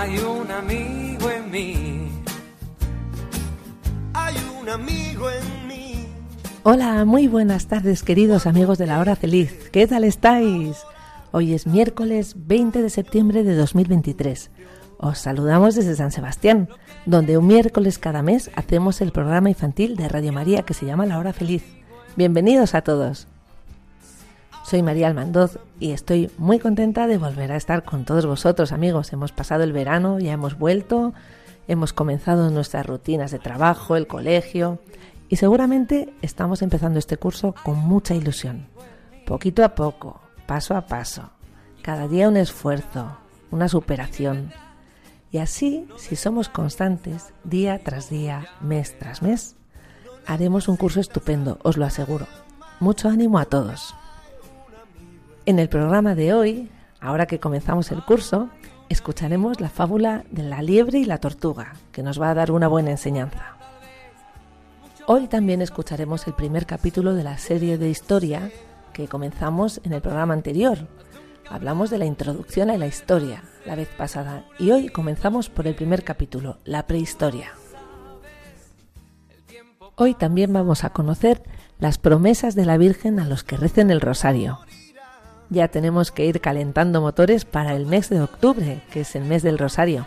Hay un amigo en mí. Hay un amigo en mí. Hola, muy buenas tardes queridos amigos de la hora feliz. ¿Qué tal estáis? Hoy es miércoles 20 de septiembre de 2023. Os saludamos desde San Sebastián, donde un miércoles cada mes hacemos el programa infantil de Radio María que se llama La hora feliz. Bienvenidos a todos. Soy María Almandoz y estoy muy contenta de volver a estar con todos vosotros amigos. Hemos pasado el verano, ya hemos vuelto, hemos comenzado nuestras rutinas de trabajo, el colegio y seguramente estamos empezando este curso con mucha ilusión. Poquito a poco, paso a paso, cada día un esfuerzo, una superación. Y así, si somos constantes, día tras día, mes tras mes, haremos un curso estupendo, os lo aseguro. Mucho ánimo a todos. En el programa de hoy, ahora que comenzamos el curso, escucharemos la fábula de la liebre y la tortuga, que nos va a dar una buena enseñanza. Hoy también escucharemos el primer capítulo de la serie de historia que comenzamos en el programa anterior. Hablamos de la introducción a la historia la vez pasada y hoy comenzamos por el primer capítulo, la prehistoria. Hoy también vamos a conocer las promesas de la Virgen a los que recen el rosario. Ya tenemos que ir calentando motores para el mes de octubre, que es el mes del rosario.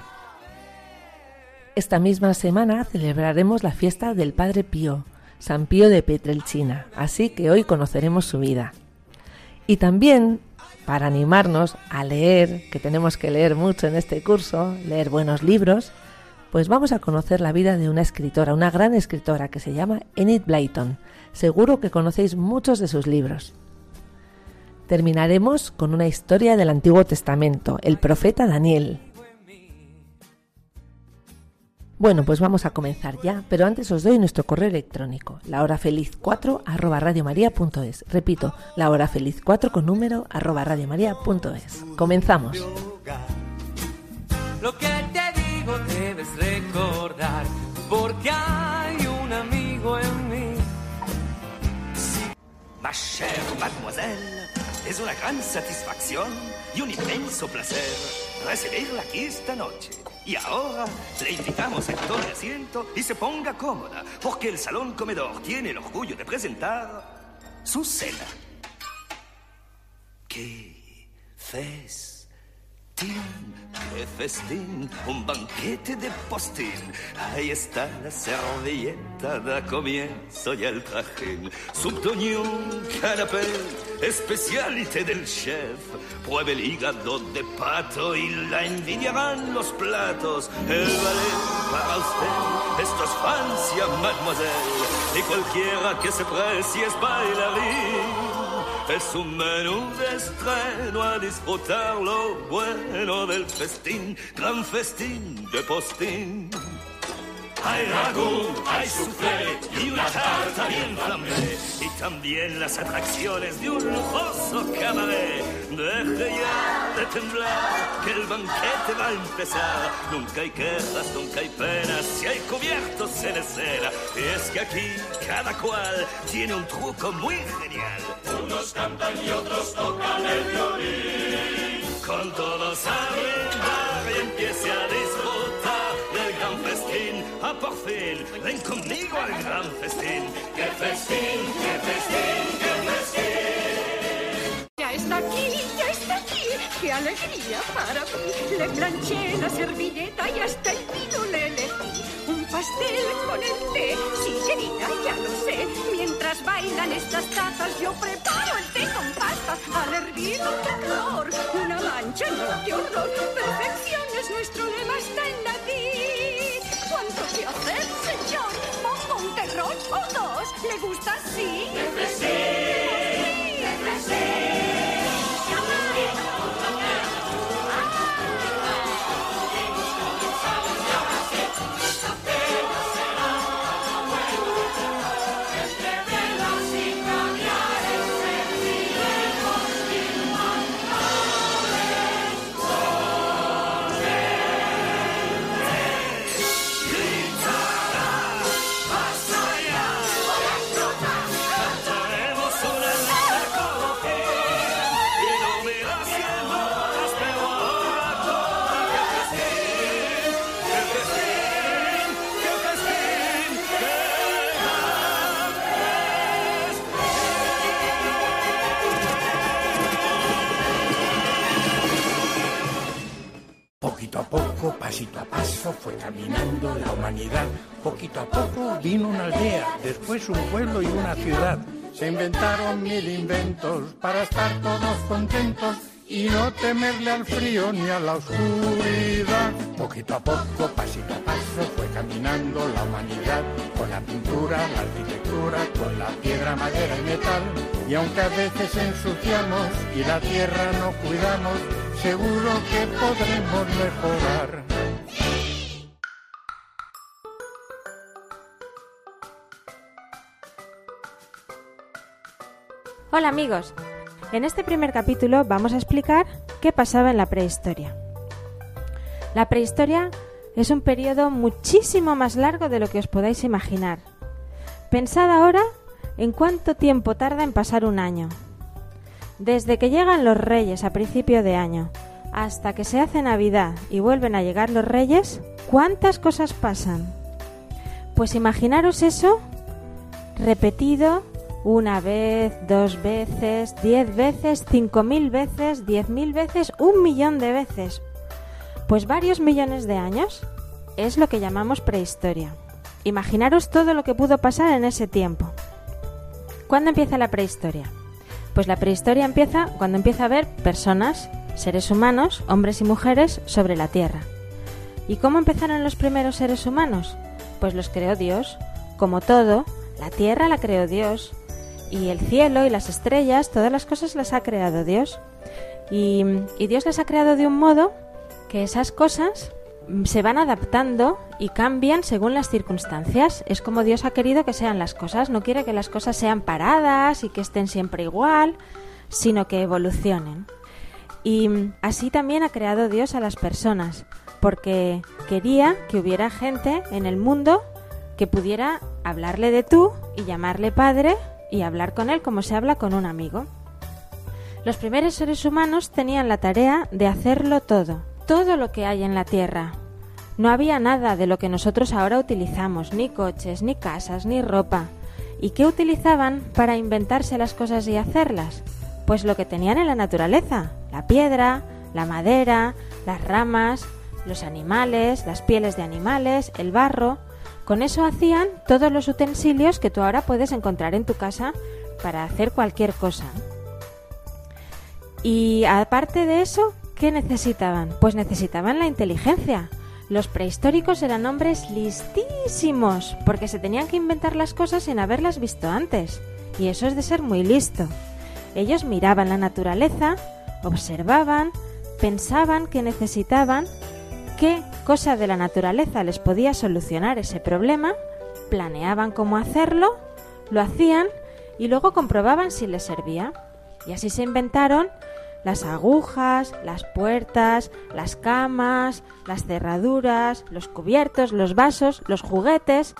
Esta misma semana celebraremos la fiesta del Padre Pío, San Pío de Petrelchina, así que hoy conoceremos su vida. Y también, para animarnos a leer, que tenemos que leer mucho en este curso, leer buenos libros, pues vamos a conocer la vida de una escritora, una gran escritora que se llama Enid Blyton. Seguro que conocéis muchos de sus libros. Terminaremos con una historia del Antiguo Testamento, el profeta Daniel. Bueno, pues vamos a comenzar ya, pero antes os doy nuestro correo electrónico, lahorafeliz4 arroba radiomaria.es. Repito, lahorafeliz4 con número arroba radiomaria.es. Comenzamos. Lo que te digo debes recordar, porque hay un amigo en mí. Ma chère mademoiselle, es una gran satisfacción y un inmenso placer recibirla aquí esta noche. Y ahora le invitamos a que tome asiento y se ponga cómoda, porque el salón comedor tiene el orgullo de presentar su cena. ¡Qué festín! ¡Qué festín! Un banquete de postín. Ahí está la servilleta, da comienzo y el trajín. Subdoñón, canapé, especialité del chef. Pruebe el hígado de pato y la envidiarán los platos. El ballet para usted, esto es Francia, mademoiselle. Y cualquiera que se precie es bailarín. Es un menú de estreno a disfrutar lo bueno del festín, gran festín de postín. Hay ragú, hay soufflé y una tarta bien flambé. Y también las atracciones de un lujoso cabaret. Deje ya de temblar, que el banquete va a empezar. Nunca hay quejas, nunca hay penas, si hay cubiertos en escena. Y es que aquí cada cual tiene un truco muy genial. Unos cantan y otros tocan el violín. Con todos a brindar y empiece a disfrutar del gran festín. Ah, por fin, ven conmigo al gran festín. ¡Qué festín, qué festín, qué festín! Está aquí, ya está aquí. ¡Qué alegría para mí! Le planché la servilleta y hasta el vino le elegí. Un pastel con el té, sí, querida, ya lo sé. Mientras bailan estas tazas, yo preparo el té con pasta. Al hervir un calor, una mancha, no, qué horror. Perfección es nuestro lema, está en latín. ¿Cuánto que hacer, señor? Pongo un té arroz o dos. ¿Le gusta así? Haremos Se inventaron mil inventos para estar todos contentos y no temerle al frío ni a la oscuridad. Poquito a poco, pasito a paso, fue caminando la humanidad con la pintura, la arquitectura, con la piedra, madera y metal. Y aunque a veces ensuciamos y la tierra no cuidamos, seguro que podremos mejorar. Hola amigos, en este primer capítulo vamos a explicar qué pasaba en la prehistoria. La prehistoria es un periodo muchísimo más largo de lo que os podáis imaginar. Pensad ahora en cuánto tiempo tarda en pasar un año. Desde que llegan los reyes a principio de año hasta que se hace Navidad y vuelven a llegar los reyes, ¿cuántas cosas pasan? Pues imaginaros eso repetido una vez, dos veces, diez veces, cinco mil veces, diez mil veces, un millón de veces. Pues varios millones de años es lo que llamamos prehistoria. Imaginaros todo lo que pudo pasar en ese tiempo. ¿Cuándo empieza la prehistoria? Pues la prehistoria empieza cuando empieza a haber personas, seres humanos, hombres y mujeres, sobre la Tierra. ¿Y cómo empezaron los primeros seres humanos? Pues los creó Dios. Como todo, la Tierra la creó Dios. Y el cielo y las estrellas, todas las cosas las ha creado Dios. Y, y Dios las ha creado de un modo que esas cosas mm, se van adaptando y cambian según las circunstancias. Es como Dios ha querido que sean las cosas. No quiere que las cosas sean paradas y que estén siempre igual, sino que evolucionen. Y mm, así también ha creado Dios a las personas, porque quería que hubiera gente en el mundo que pudiera hablarle de tú y llamarle padre y hablar con él como se habla con un amigo. Los primeros seres humanos tenían la tarea de hacerlo todo, todo lo que hay en la Tierra. No había nada de lo que nosotros ahora utilizamos, ni coches, ni casas, ni ropa. ¿Y qué utilizaban para inventarse las cosas y hacerlas? Pues lo que tenían en la naturaleza, la piedra, la madera, las ramas, los animales, las pieles de animales, el barro. Con eso hacían todos los utensilios que tú ahora puedes encontrar en tu casa para hacer cualquier cosa. Y aparte de eso, ¿qué necesitaban? Pues necesitaban la inteligencia. Los prehistóricos eran hombres listísimos, porque se tenían que inventar las cosas sin haberlas visto antes. Y eso es de ser muy listo. Ellos miraban la naturaleza, observaban, pensaban que necesitaban, qué cosa de la naturaleza les podía solucionar ese problema, planeaban cómo hacerlo, lo hacían y luego comprobaban si les servía. Y así se inventaron las agujas, las puertas, las camas, las cerraduras, los cubiertos, los vasos, los juguetes.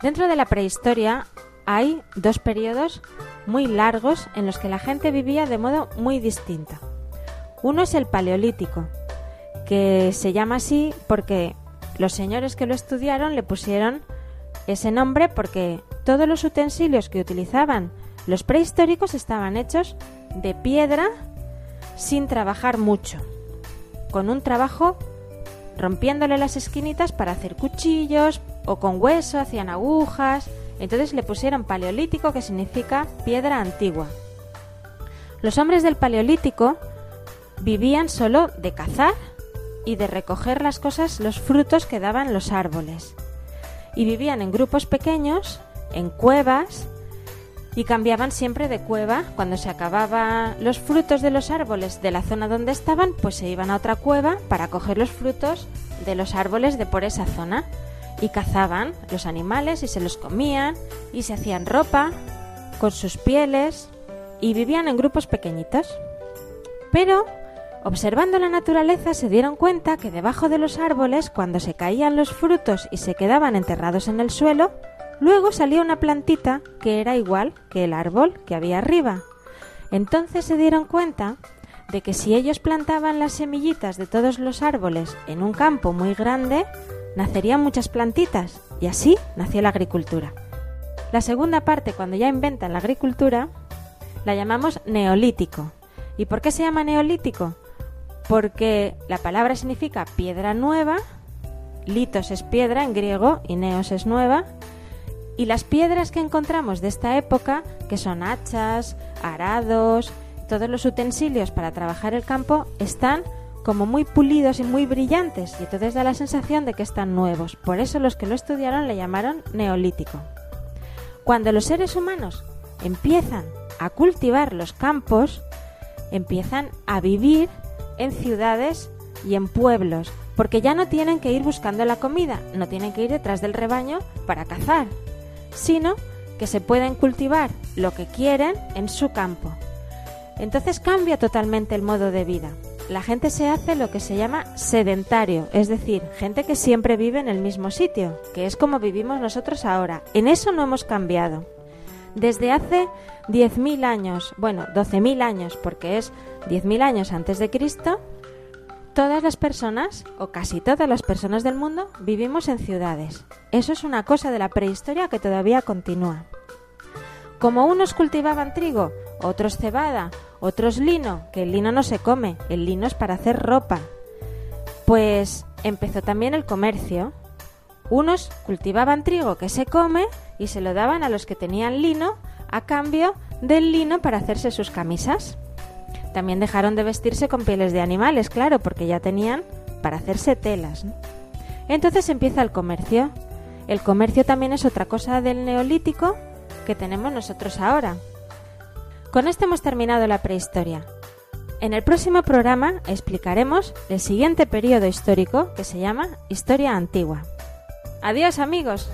Dentro de la prehistoria hay dos periodos muy largos en los que la gente vivía de modo muy distinto. Uno es el paleolítico, que se llama así porque los señores que lo estudiaron le pusieron ese nombre porque todos los utensilios que utilizaban los prehistóricos estaban hechos de piedra sin trabajar mucho, con un trabajo rompiéndole las esquinitas para hacer cuchillos o con hueso hacían agujas. Entonces le pusieron paleolítico que significa piedra antigua. Los hombres del paleolítico vivían solo de cazar y de recoger las cosas, los frutos que daban los árboles. Y vivían en grupos pequeños en cuevas y cambiaban siempre de cueva. Cuando se acababan los frutos de los árboles de la zona donde estaban, pues se iban a otra cueva para coger los frutos de los árboles de por esa zona. Y cazaban los animales y se los comían y se hacían ropa con sus pieles y vivían en grupos pequeñitos. Pero, observando la naturaleza, se dieron cuenta que debajo de los árboles, cuando se caían los frutos y se quedaban enterrados en el suelo, luego salía una plantita que era igual que el árbol que había arriba. Entonces se dieron cuenta de que si ellos plantaban las semillitas de todos los árboles en un campo muy grande, nacerían muchas plantitas y así nació la agricultura. La segunda parte, cuando ya inventan la agricultura, la llamamos neolítico. ¿Y por qué se llama neolítico? Porque la palabra significa piedra nueva, litos es piedra en griego y neos es nueva, y las piedras que encontramos de esta época, que son hachas, arados, todos los utensilios para trabajar el campo, están como muy pulidos y muy brillantes y entonces da la sensación de que están nuevos. Por eso los que lo estudiaron le llamaron neolítico. Cuando los seres humanos empiezan a cultivar los campos, empiezan a vivir en ciudades y en pueblos, porque ya no tienen que ir buscando la comida, no tienen que ir detrás del rebaño para cazar, sino que se pueden cultivar lo que quieren en su campo. Entonces cambia totalmente el modo de vida. La gente se hace lo que se llama sedentario, es decir, gente que siempre vive en el mismo sitio, que es como vivimos nosotros ahora. En eso no hemos cambiado. Desde hace 10.000 años, bueno, 12.000 años, porque es 10.000 años antes de Cristo, todas las personas, o casi todas las personas del mundo, vivimos en ciudades. Eso es una cosa de la prehistoria que todavía continúa. Como unos cultivaban trigo, otros cebada, otros lino, que el lino no se come, el lino es para hacer ropa. Pues empezó también el comercio. Unos cultivaban trigo que se come y se lo daban a los que tenían lino a cambio del lino para hacerse sus camisas. También dejaron de vestirse con pieles de animales, claro, porque ya tenían para hacerse telas. Entonces empieza el comercio. El comercio también es otra cosa del neolítico que tenemos nosotros ahora. Con esto hemos terminado la prehistoria. En el próximo programa explicaremos el siguiente periodo histórico que se llama Historia Antigua. Adiós amigos.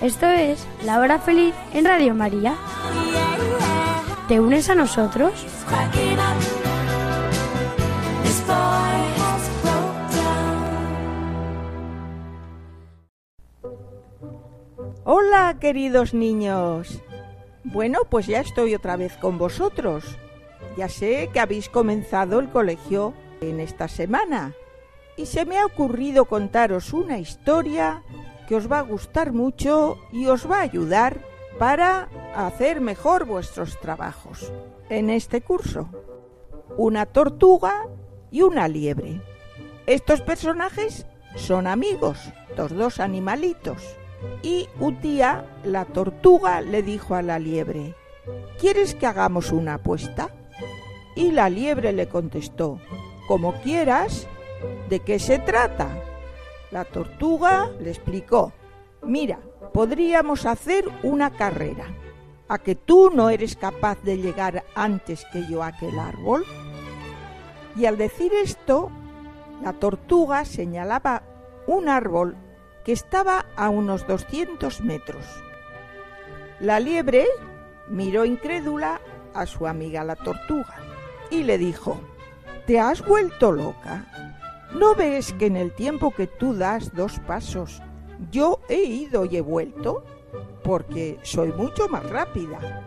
Esto es La Hora Feliz en Radio María. ¿Te unes a nosotros? Hola, queridos niños. Bueno, pues ya estoy otra vez con vosotros. Ya sé que habéis comenzado el colegio en esta semana, y se me ha ocurrido contaros una historia que os va a gustar mucho y os va a ayudar para hacer mejor vuestros trabajos en este curso. Una tortuga y una liebre. Estos personajes son amigos, los dos animalitos. Y un día la tortuga le dijo a la liebre, ¿quieres que hagamos una apuesta? Y la liebre le contestó, como quieras, ¿de qué se trata? La tortuga le explicó, mira, podríamos hacer una carrera. ¿A que tú no eres capaz de llegar antes que yo a aquel árbol? Y al decir esto, la tortuga señalaba un árbol que estaba a unos 200 metros. La liebre miró incrédula a su amiga la tortuga y le dijo, ¿te has vuelto loca? ¿No ves que en el tiempo que tú das dos pasos, yo he ido y he vuelto? Porque soy mucho más rápida.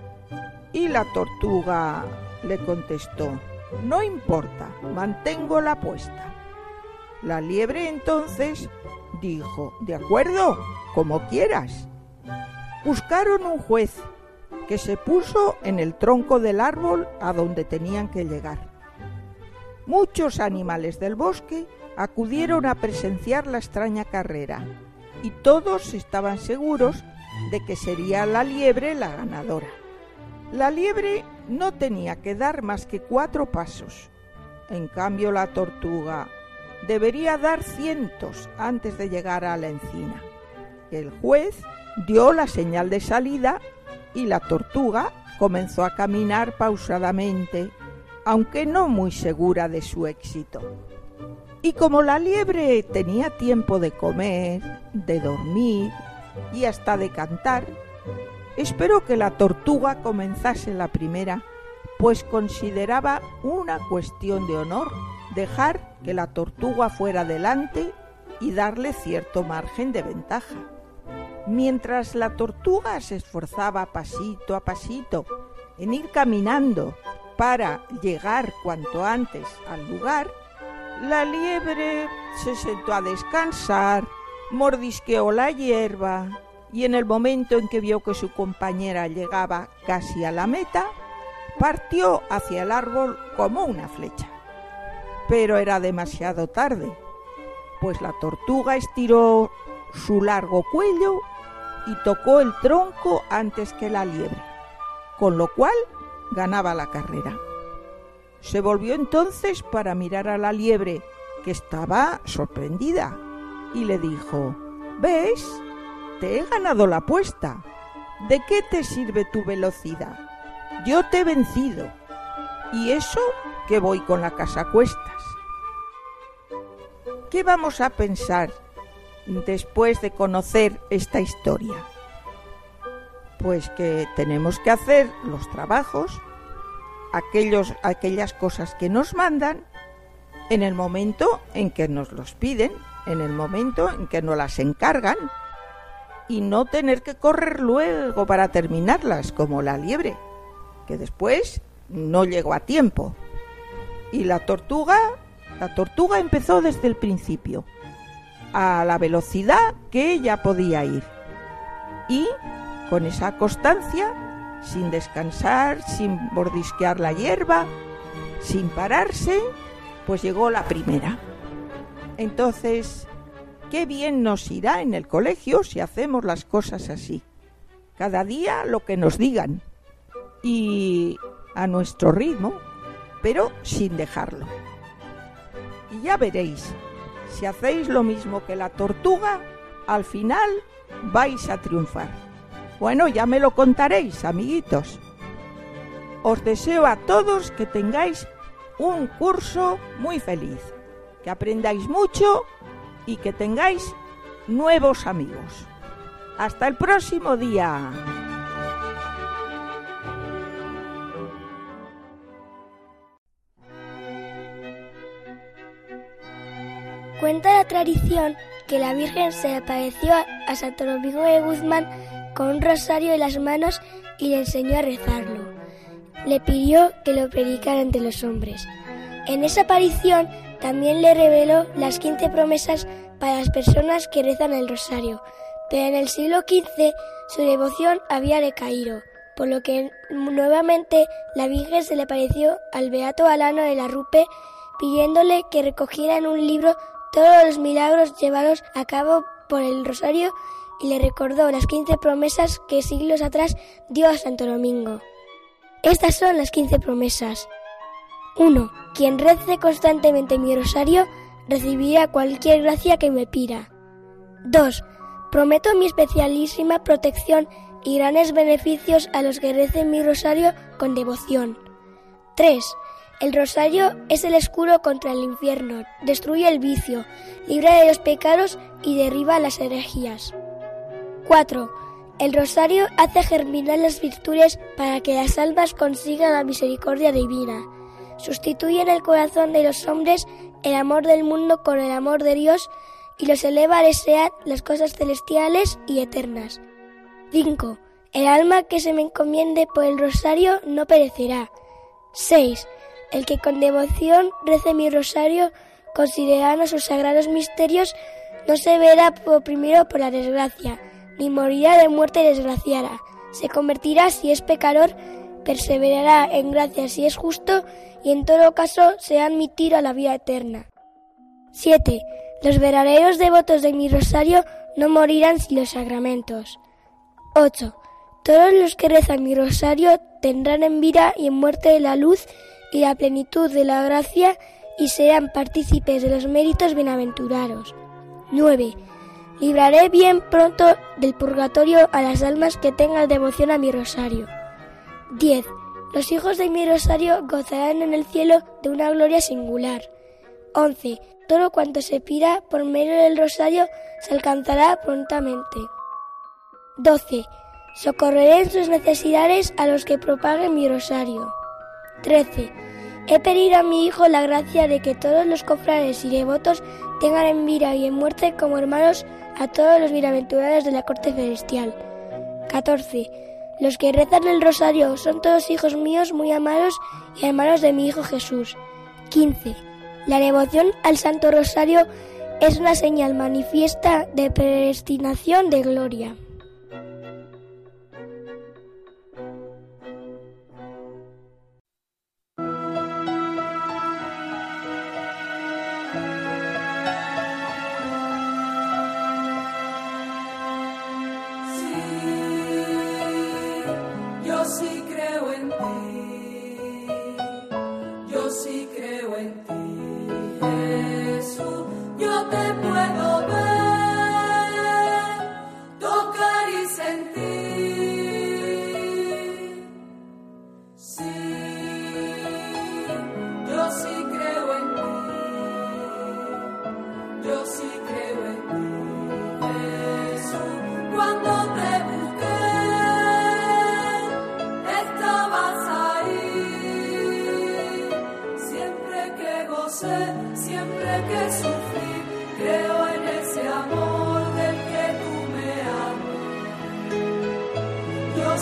Y la tortuga le contestó, no importa, mantengo la apuesta. La liebre entonces dijo, de acuerdo, como quieras. Buscaron un juez que se puso en el tronco del árbol a donde tenían que llegar. Muchos animales del bosque acudieron a presenciar la extraña carrera y todos estaban seguros de que sería la liebre la ganadora. La liebre no tenía que dar más que cuatro pasos. En cambio la tortuga debería dar cientos antes de llegar a la encina. El juez dio la señal de salida y la tortuga comenzó a caminar pausadamente, aunque no muy segura de su éxito. Y como la liebre tenía tiempo de comer, de dormir y hasta de cantar, esperó que la tortuga comenzase la primera, pues consideraba una cuestión de honor dejar que la tortuga fuera delante y darle cierto margen de ventaja. Mientras la tortuga se esforzaba pasito a pasito en ir caminando para llegar cuanto antes al lugar, la liebre se sentó a descansar, mordisqueó la hierba y en el momento en que vio que su compañera llegaba casi a la meta, partió hacia el árbol como una flecha. Pero era demasiado tarde, pues la tortuga estiró su largo cuello y tocó el tronco antes que la liebre, con lo cual ganaba la carrera. Se volvió entonces para mirar a la liebre, que estaba sorprendida, y le dijo, ¿ves? Te he ganado la apuesta. ¿De qué te sirve tu velocidad? Yo te he vencido. Y eso que voy con la casa a cuestas. ¿Qué vamos a pensar después de conocer esta historia? Pues que tenemos que hacer los trabajos, aquellos, aquellas cosas que nos mandan, en el momento en que nos los piden, en el momento en que nos las encargan, y no tener que correr luego para terminarlas, como la liebre, que después no llegó a tiempo. Y la tortuga, la tortuga empezó desde el principio, a la velocidad que ella podía ir. Y con esa constancia, sin descansar, sin bordisquear la hierba, sin pararse, pues llegó la primera. Entonces, qué bien nos irá en el colegio si hacemos las cosas así. Cada día lo que nos digan y a nuestro ritmo, pero sin dejarlo. Y ya veréis, si hacéis lo mismo que la tortuga, al final vais a triunfar. Bueno, ya me lo contaréis, amiguitos. Os deseo a todos que tengáis un curso muy feliz, que aprendáis mucho y que tengáis nuevos amigos. Hasta el próximo día. Cuenta la tradición que la Virgen se apareció a Santo Domingo de Guzmán con un rosario en las manos y le enseñó a rezarlo. Le pidió que lo predicara entre los hombres. En esa aparición también le reveló las 15 promesas para las personas que rezan el rosario, pero en el siglo XV su devoción había decaído, por lo que nuevamente la Virgen se le apareció al Beato Alano de la Rupe pidiéndole que recogiera en un libro todos los milagros llevados a cabo por el rosario y le recordó las 15 promesas que siglos atrás dio a Santo Domingo. Estas son las 15 promesas. 1. Quien rece constantemente mi rosario recibirá cualquier gracia que me pida. 2. Prometo mi especialísima protección y grandes beneficios a los que recen mi rosario con devoción. 3. El rosario es el escudo contra el infierno, destruye el vicio, libra de los pecados y derriba las herejías. 4. El rosario hace germinar las virtudes para que las almas consigan la misericordia divina. Sustituye en el corazón de los hombres el amor del mundo con el amor de Dios y los eleva a desear las cosas celestiales y eternas. 5. El alma que se me encomiende por el rosario no perecerá. 6. El que con devoción rece mi rosario, considerando sus sagrados misterios, no se verá oprimido por la desgracia, ni morirá de muerte desgraciada. Se convertirá si es pecador, perseverará en gracia si es justo, y en todo caso se admitido a la vida eterna. 7. Los verdaderos devotos de mi rosario no morirán sin los sacramentos. 8. Todos los que rezan mi rosario tendrán en vida y en muerte la luz y la plenitud de la gracia y serán partícipes de los méritos bienaventurados. 9. Libraré bien pronto del purgatorio a las almas que tengan devoción a mi rosario. 10. Los hijos de mi rosario gozarán en el cielo de una gloria singular. 11. Todo cuanto se pida por medio del rosario se alcanzará prontamente. 12. Socorreré en sus necesidades a los que propaguen mi rosario. 13. He pedido a mi Hijo la gracia de que todos los cofrades y devotos tengan en vida y en muerte como hermanos a todos los bienaventurados de la corte celestial. 14. Los que rezan el rosario son todos hijos míos muy amados y hermanos de mi Hijo Jesús. 15. La devoción al Santo Rosario es una señal manifiesta de predestinación de gloria.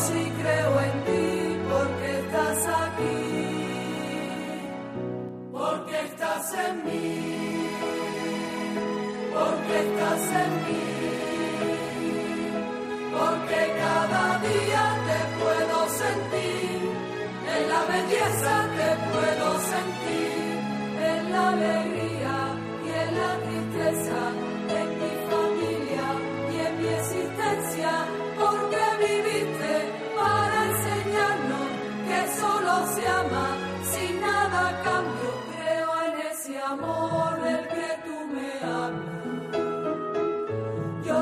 Sí creo en ti porque estás aquí, porque estás en mí, porque estás en mí. Porque cada día te puedo sentir, en la belleza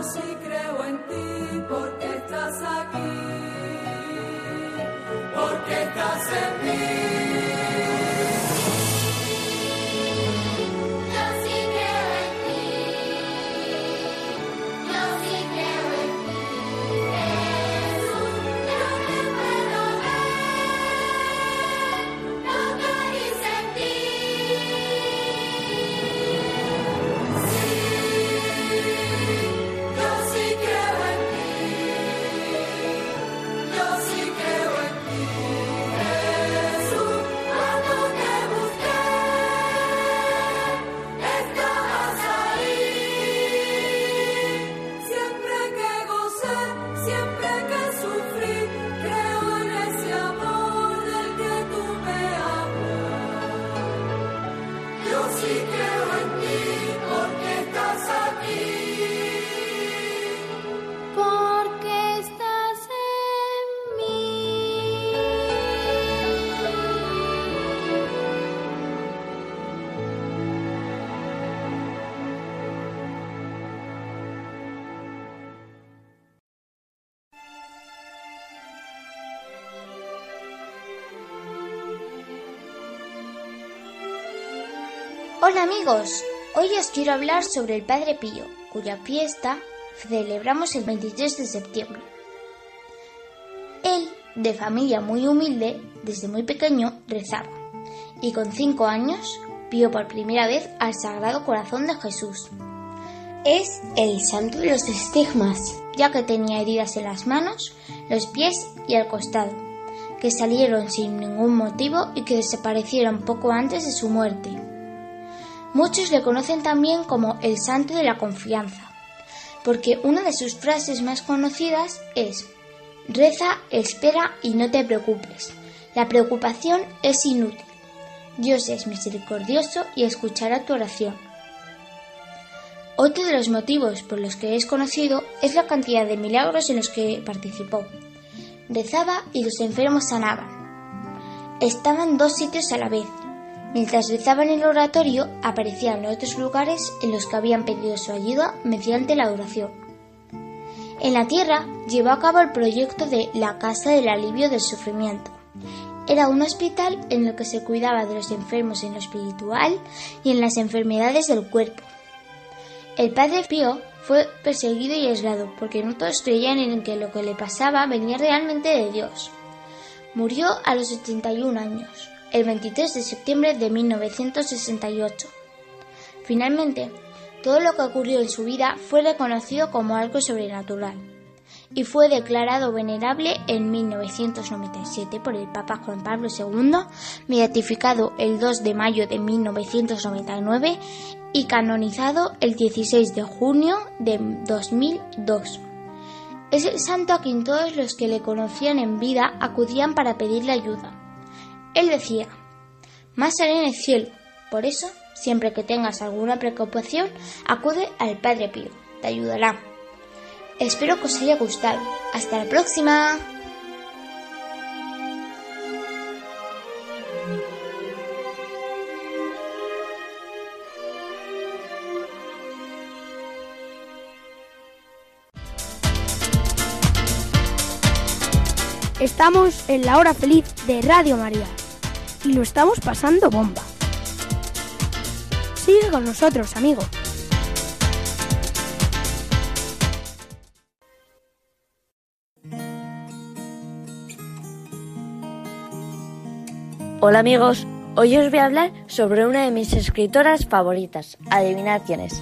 Yo Hola amigos, hoy os quiero hablar sobre el Padre Pío, cuya fiesta celebramos el 23 de septiembre. Él, de familia muy humilde, desde muy pequeño rezaba, y con cinco años vio por primera vez al Sagrado Corazón de Jesús. Es el santo de los estigmas, ya que tenía heridas en las manos, los pies y el costado, que salieron sin ningún motivo y que desaparecieron poco antes de su muerte. Muchos le conocen también como el santo de la confianza, porque una de sus frases más conocidas es Reza, espera y no te preocupes. La preocupación es inútil. Dios es misericordioso y escuchará tu oración. Otro de los motivos por los que es conocido es la cantidad de milagros en los que participó. Rezaba y los enfermos sanaban. Estaba en dos sitios a la vez. Mientras rezaba en el oratorio, aparecían otros lugares en los que habían pedido su ayuda mediante la oración. En la tierra llevó a cabo el proyecto de la Casa del Alivio del Sufrimiento. Era un hospital en el que se cuidaba de los enfermos en lo espiritual y en las enfermedades del cuerpo. El padre Pío fue perseguido y aislado porque no todos creían en que lo que le pasaba venía realmente de Dios. Murió a los 81 años, el 23 de septiembre de 1968. Finalmente, todo lo que ocurrió en su vida fue reconocido como algo sobrenatural y fue declarado venerable en 1997 por el Papa Juan Pablo II, beatificado el 2 de mayo de 1999 y canonizado el 16 de junio de 2002. Es el santo a quien todos los que le conocían en vida acudían para pedirle ayuda. Él decía, más haré en el cielo, por eso, siempre que tengas alguna preocupación, acude al Padre Pío, te ayudará. Espero que os haya gustado. Hasta la próxima. Estamos en la hora feliz de Radio María y lo estamos pasando bomba. Sigue con nosotros, amigo. Hola amigos, hoy os voy a hablar sobre una de mis escritoras favoritas. Adivinad quién es.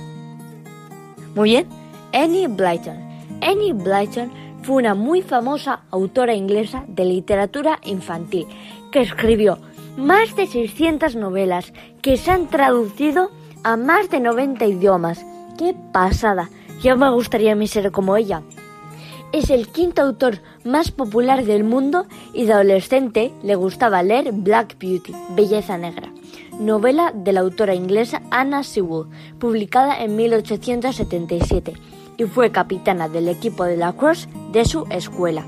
Muy bien, Annie Blyton. Annie Blyton fue una muy famosa autora inglesa de literatura infantil que escribió más de 600 novelas que se han traducido a más de 90 idiomas. ¡Qué pasada! Ya me gustaría mí ser como ella. Es el quinto autor más popular del mundo y de adolescente le gustaba leer Black Beauty, Belleza Negra, novela de la autora inglesa Anna Sewell, publicada en 1877, y fue capitana del equipo de la Cross de su escuela.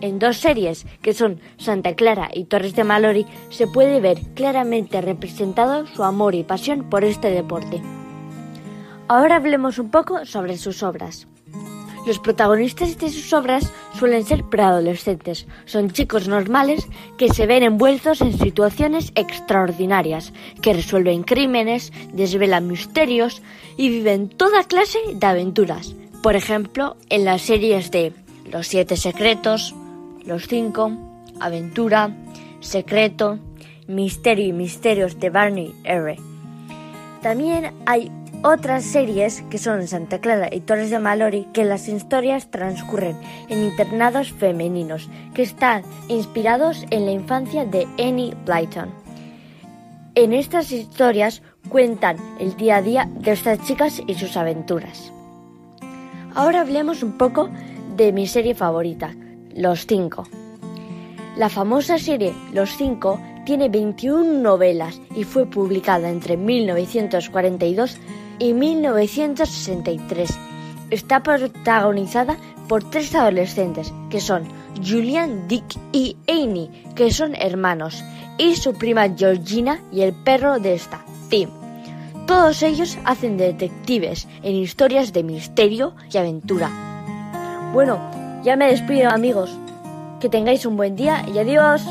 En dos series, que son Santa Clara y Torres de Mallory, se puede ver claramente representado su amor y pasión por este deporte. Ahora hablemos un poco sobre sus obras. Los protagonistas de sus obras suelen ser preadolescentes. Son chicos normales que se ven envueltos en situaciones extraordinarias, que resuelven crímenes, desvelan misterios y viven toda clase de aventuras. Por ejemplo, en las series de Los Siete Secretos, Los Cinco, Aventura, Secreto, Misterio y Misterios de Barney R. También hay otras series que son Santa Clara y Torres de Mallory que las historias transcurren en internados femeninos que están inspirados en la infancia de Annie Blyton. En estas historias cuentan el día a día de estas chicas y sus aventuras. Ahora hablemos un poco de mi serie favorita, Los Cinco. La famosa serie Los Cinco tiene 21 novelas y fue publicada entre 1942 y 1963. Está protagonizada por tres adolescentes, que son Julian, Dick y Amy, que son hermanos, y su prima Georgina y el perro de esta, Tim. Todos ellos hacen detectives en historias de misterio y aventura. Bueno, ya me despido amigos. Que tengáis un buen día y adiós.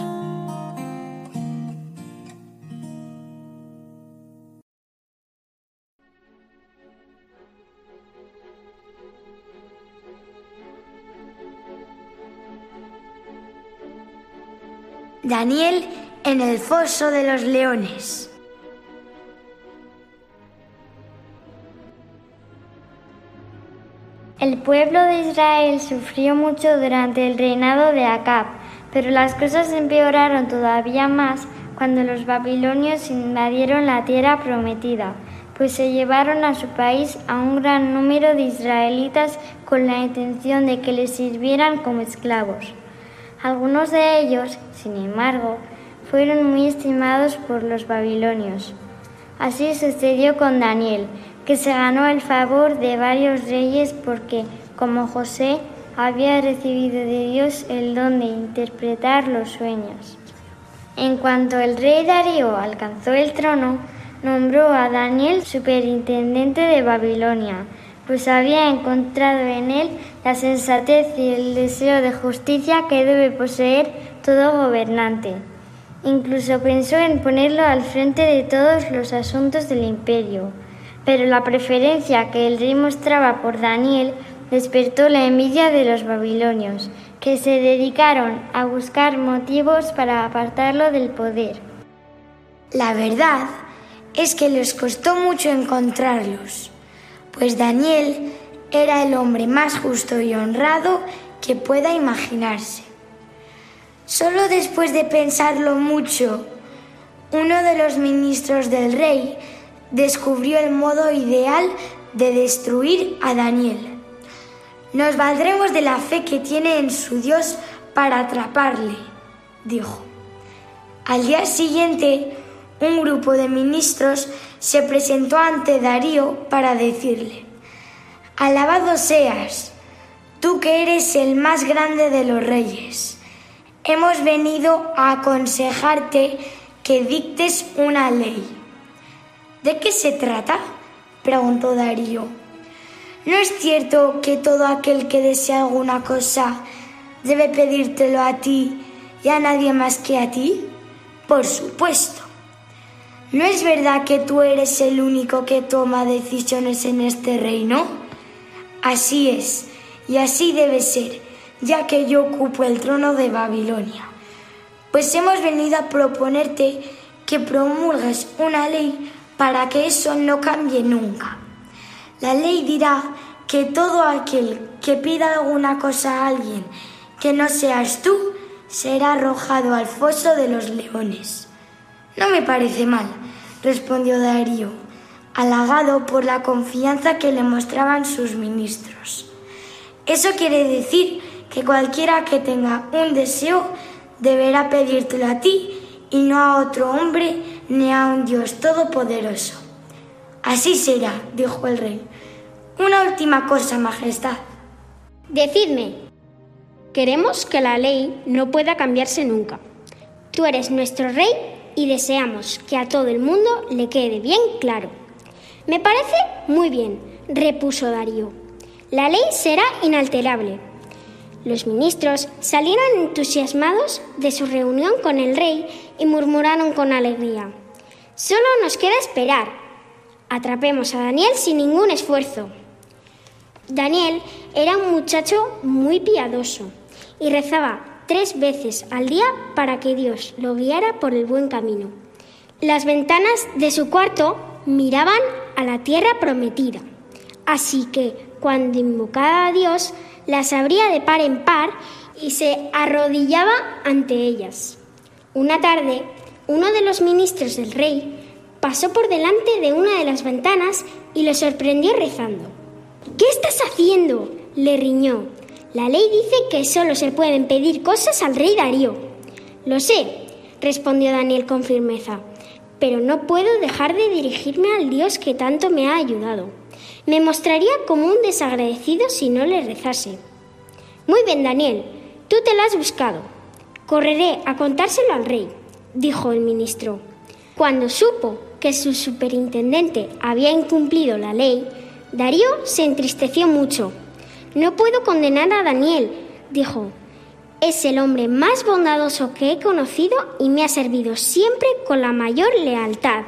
Daniel en el foso de los leones. El pueblo de Israel sufrió mucho durante el reinado de Acab, pero las cosas empeoraron todavía más cuando los babilonios invadieron la tierra prometida, pues se llevaron a su país a un gran número de israelitas con la intención de que les sirvieran como esclavos. Algunos de ellos, sin embargo, fueron muy estimados por los babilonios. Así sucedió con Daniel, que se ganó el favor de varios reyes porque, como José, había recibido de Dios el don de interpretar los sueños. En cuanto el rey Darío alcanzó el trono, nombró a Daniel superintendente de Babilonia, pues había encontrado en él la sensatez y el deseo de justicia que debe poseer todo gobernante. Incluso pensó en ponerlo al frente de todos los asuntos del imperio pero la preferencia que el rey mostraba por Daniel despertó la envidia de los babilonios, que se dedicaron a buscar motivos para apartarlo del poder. La verdad es que les costó mucho encontrarlos, pues Daniel era el hombre más justo y honrado que pueda imaginarse. Solo después de pensarlo mucho, uno de los ministros del rey descubrió el modo ideal de destruir a Daniel. Nos valdremos de la fe que tiene en su Dios para atraparle, dijo. Al día siguiente, un grupo de ministros se presentó ante Darío para decirle, Alabado seas, tú que eres el más grande de los reyes. Hemos venido a aconsejarte que dictes una ley ¿De qué se trata? preguntó Darío. ¿No es cierto que todo aquel que desea alguna cosa debe pedírtelo a ti y a nadie más que a ti? Por supuesto. ¿No es verdad que tú eres el único que toma decisiones en este reino? Así es, y así debe ser, ya que yo ocupo el trono de Babilonia. Pues hemos venido a proponerte que promulgues una ley para que eso no cambie nunca. La ley dirá que todo aquel que pida alguna cosa a alguien que no seas tú será arrojado al foso de los leones. No me parece mal, respondió Darío, halagado por la confianza que le mostraban sus ministros. Eso quiere decir que cualquiera que tenga un deseo deberá pedírtelo a ti y no a otro hombre ni a un Dios todopoderoso. Así será, dijo el rey. Una última cosa, Majestad. Decidme, queremos que la ley no pueda cambiarse nunca. Tú eres nuestro rey y deseamos que a todo el mundo le quede bien claro. Me parece muy bien, repuso Darío. La ley será inalterable. Los ministros salieron entusiasmados de su reunión con el rey y murmuraron con alegría. Solo nos queda esperar. Atrapemos a Daniel sin ningún esfuerzo. Daniel era un muchacho muy piadoso y rezaba tres veces al día para que Dios lo guiara por el buen camino. Las ventanas de su cuarto miraban a la tierra prometida, así que cuando invocaba a Dios las abría de par en par y se arrodillaba ante ellas. Una tarde, uno de los ministros del rey pasó por delante de una de las ventanas y lo sorprendió rezando. ¿Qué estás haciendo? le riñó. La ley dice que solo se pueden pedir cosas al rey Darío. Lo sé, respondió Daniel con firmeza, pero no puedo dejar de dirigirme al Dios que tanto me ha ayudado. Me mostraría como un desagradecido si no le rezase. Muy bien, Daniel, tú te la has buscado. Correré a contárselo al rey, dijo el ministro. Cuando supo que su superintendente había incumplido la ley, Darío se entristeció mucho. No puedo condenar a Daniel, dijo. Es el hombre más bondadoso que he conocido y me ha servido siempre con la mayor lealtad.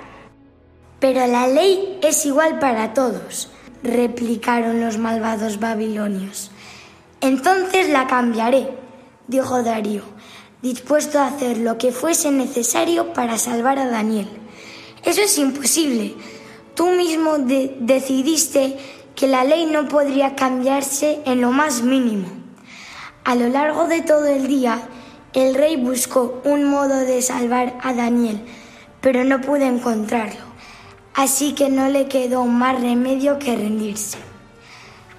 Pero la ley es igual para todos, replicaron los malvados babilonios. Entonces la cambiaré, dijo Darío, dispuesto a hacer lo que fuese necesario para salvar a Daniel. Eso es imposible. Tú mismo de- decidiste que la ley no podría cambiarse en lo más mínimo. A lo largo de todo el día, el rey buscó un modo de salvar a Daniel, pero no pudo encontrarlo. Así que no le quedó más remedio que rendirse.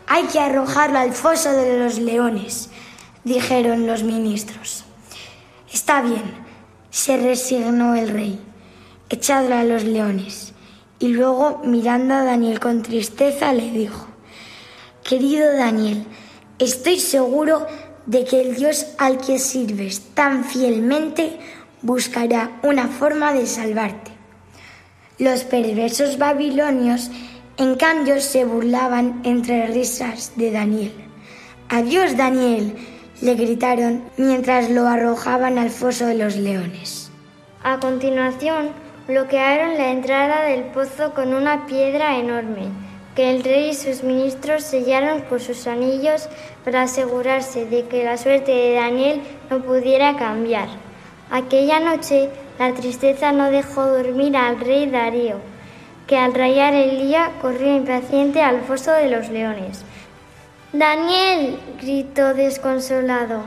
Hay que arrojarlo al foso de los leones, dijeron los ministros. Está bien, se resignó el rey. Echadlo a los leones. Y luego, mirando a Daniel con tristeza, le dijo, Querido Daniel, estoy seguro de que el Dios al que sirves tan fielmente buscará una forma de salvarte. Los perversos babilonios, en cambio, se burlaban entre risas de Daniel. Adiós, Daniel, le gritaron mientras lo arrojaban al foso de los leones. A continuación, bloquearon la entrada del pozo con una piedra enorme, que el rey y sus ministros sellaron con sus anillos para asegurarse de que la suerte de Daniel no pudiera cambiar. Aquella noche, la tristeza no dejó dormir al rey Darío, que al rayar el día corrió impaciente al foso de los leones. Daniel, gritó desconsolado,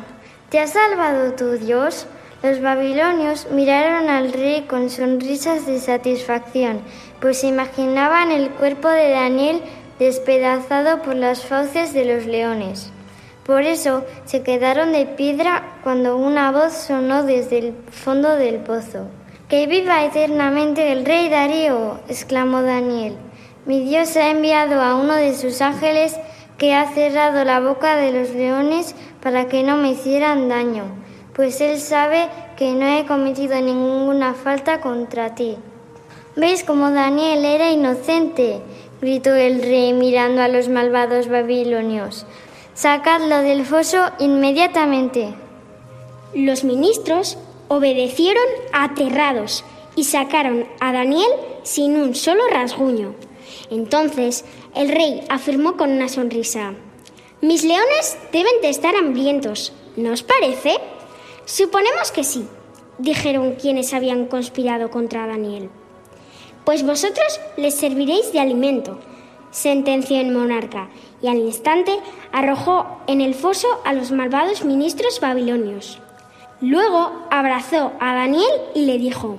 ¿te ha salvado tu Dios? Los babilonios miraron al rey con sonrisas de satisfacción, pues imaginaban el cuerpo de Daniel despedazado por las fauces de los leones. Por eso se quedaron de piedra cuando una voz sonó desde el fondo del pozo. ¡Que viva eternamente el rey Darío! exclamó Daniel. Mi Dios ha enviado a uno de sus ángeles que ha cerrado la boca de los leones para que no me hicieran daño, pues él sabe que no he cometido ninguna falta contra ti. ¿Veis cómo Daniel era inocente? gritó el rey mirando a los malvados babilonios. Sacadlo del foso inmediatamente. Los ministros obedecieron aterrados y sacaron a Daniel sin un solo rasguño. Entonces el rey afirmó con una sonrisa, Mis leones deben de estar hambrientos, ¿no os parece? Suponemos que sí, dijeron quienes habían conspirado contra Daniel. Pues vosotros les serviréis de alimento, sentenció el monarca, y al instante arrojó en el foso a los malvados ministros babilonios. Luego abrazó a Daniel y le dijo,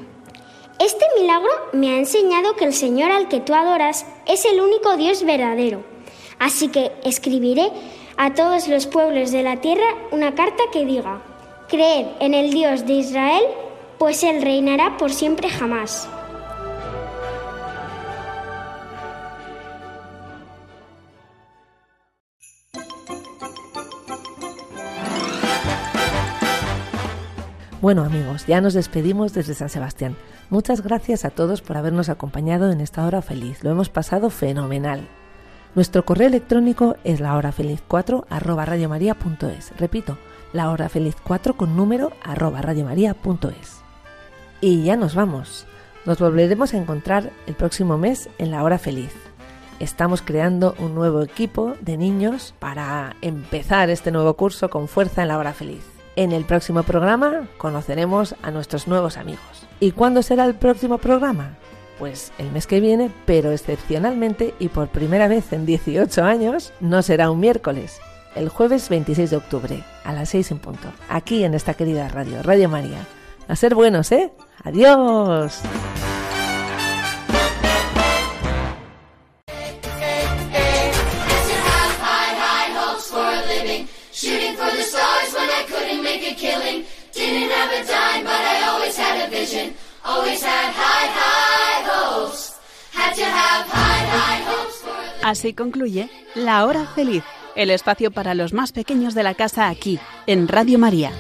Este milagro me ha enseñado que el Señor al que tú adoras es el único Dios verdadero. Así que escribiré a todos los pueblos de la tierra una carta que diga, Creed en el Dios de Israel, pues Él reinará por siempre jamás. Bueno amigos, ya nos despedimos desde San Sebastián. Muchas gracias a todos por habernos acompañado en esta hora feliz. Lo hemos pasado fenomenal. Nuestro correo electrónico es lahorafeliz4 arroba radiomaria.es. Repito, lahorafeliz4 con número arroba. Y ya nos vamos. Nos volveremos a encontrar el próximo mes en la hora feliz. Estamos creando un nuevo equipo de niños para empezar este nuevo curso con fuerza en la hora feliz. En el próximo programa conoceremos a nuestros nuevos amigos. ¿Y cuándo será el próximo programa? Pues el mes que viene, pero excepcionalmente y por primera vez en 18 años, no será un miércoles, el jueves 26 de octubre, a las 6 en punto, aquí en esta querida radio, Radio María. A ser buenos, ¿eh? Adiós. Así concluye La Hora Feliz, el espacio para los más pequeños de la casa aquí, en Radio María.